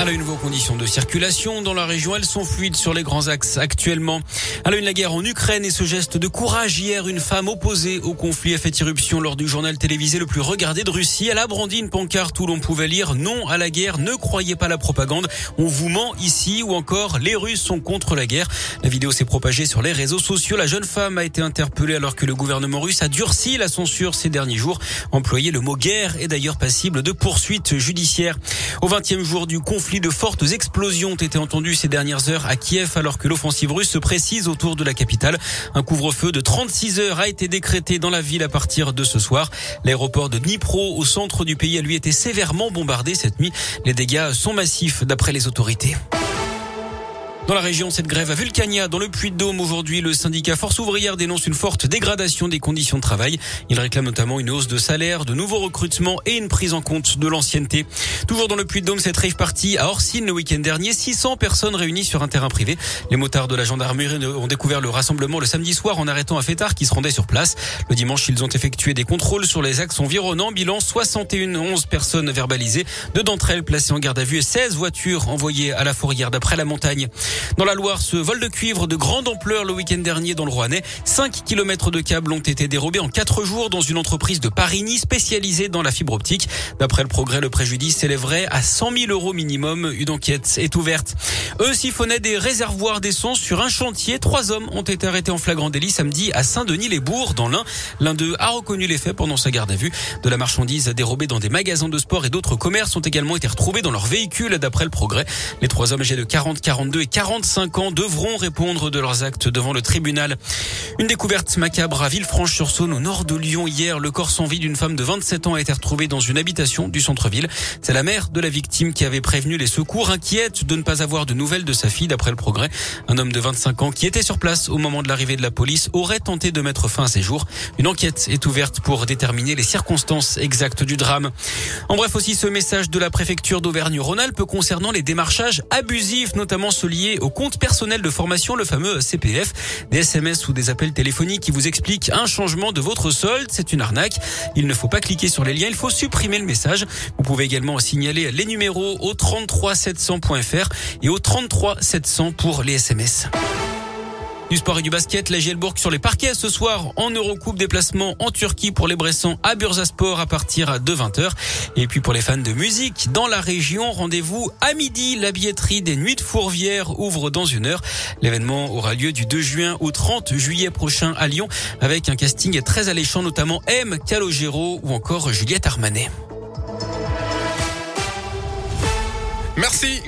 À la une, vos conditions de circulation dans la région, elles sont fluides sur les grands axes actuellement. À la une, la guerre en Ukraine et ce geste de courage hier, une femme opposée au conflit a fait irruption lors du journal télévisé le plus regardé de Russie. Elle a brandi une pancarte où l'on pouvait lire non à la guerre, ne croyez pas la propagande, on vous ment ici ou encore les Russes sont contre la guerre. La vidéo s'est propagée sur les réseaux sociaux. La jeune femme a été interpellée alors que le gouvernement russe a durci la censure ces derniers jours. Employer le mot guerre est d'ailleurs passible de poursuites judiciaires. Au 20e jour du conflit, de fortes explosions ont été entendues ces dernières heures à Kiev alors que l'offensive russe se précise autour de la capitale. Un couvre-feu de 36 heures a été décrété dans la ville à partir de ce soir. L'aéroport de Dnipro au centre du pays a lui été sévèrement bombardé cette nuit. Les dégâts sont massifs d'après les autorités. Dans la région, cette grève à Vulcania, dans le Puy-de-Dôme, aujourd'hui, le syndicat Force ouvrière dénonce une forte dégradation des conditions de travail. Il réclame notamment une hausse de salaire, de nouveaux recrutements et une prise en compte de l'ancienneté. Toujours dans le Puy-de-Dôme, cette rave partie à Orsine le week-end dernier, 600 personnes réunies sur un terrain privé. Les motards de la gendarmerie ont découvert le rassemblement le samedi soir en arrêtant un fêtard qui se rendait sur place. Le dimanche, ils ont effectué des contrôles sur les axes environnants. Bilan 61 11 personnes verbalisées, deux d'entre elles placées en garde à vue et 16 voitures envoyées à la fourrière d'après la montagne. Dans la Loire, ce vol de cuivre de grande ampleur le week-end dernier dans le Rouennais. 5 km de câbles ont été dérobés en 4 jours dans une entreprise de Parigny spécialisée dans la fibre optique. D'après le progrès, le préjudice s'élèverait à 100 000 euros minimum. Une enquête est ouverte. Eux siphonnaient des réservoirs d'essence sur un chantier. Trois hommes ont été arrêtés en flagrant délit samedi à Saint-Denis-les-Bourgs dans l'Ain. L'un d'eux a reconnu les faits pendant sa garde à vue. De la marchandise dérobée dans des magasins de sport et d'autres commerces ont également été retrouvés dans leur véhicule d'après le progrès. Les trois hommes âgés de 40, 42 et 40 45 ans devront répondre de leurs actes devant le tribunal. Une découverte macabre à Villefranche-sur-Saône au nord de Lyon hier. Le corps sans vie d'une femme de 27 ans a été retrouvé dans une habitation du centre-ville. C'est la mère de la victime qui avait prévenu les secours inquiète de ne pas avoir de nouvelles de sa fille d'après le progrès. Un homme de 25 ans qui était sur place au moment de l'arrivée de la police aurait tenté de mettre fin à ses jours. Une enquête est ouverte pour déterminer les circonstances exactes du drame. En bref aussi ce message de la préfecture d'Auvergne-Rhône-Alpes concernant les démarchages abusifs, notamment ceux liés au compte personnel de formation, le fameux CPF, des SMS ou des appels téléphoniques qui vous expliquent un changement de votre solde. C'est une arnaque. Il ne faut pas cliquer sur les liens, il faut supprimer le message. Vous pouvez également signaler les numéros au 33700.fr et au 33700 pour les SMS. Du sport et du basket, la Gielbourg sur les parquets ce soir en Eurocoupe déplacement en Turquie pour les Bressans à Bursasport à partir de 20h. Et puis pour les fans de musique dans la région, rendez-vous à midi. La billetterie des Nuits de Fourvière ouvre dans une heure. L'événement aura lieu du 2 juin au 30 juillet prochain à Lyon avec un casting très alléchant notamment M. Calogero ou encore Juliette Armanet. Merci.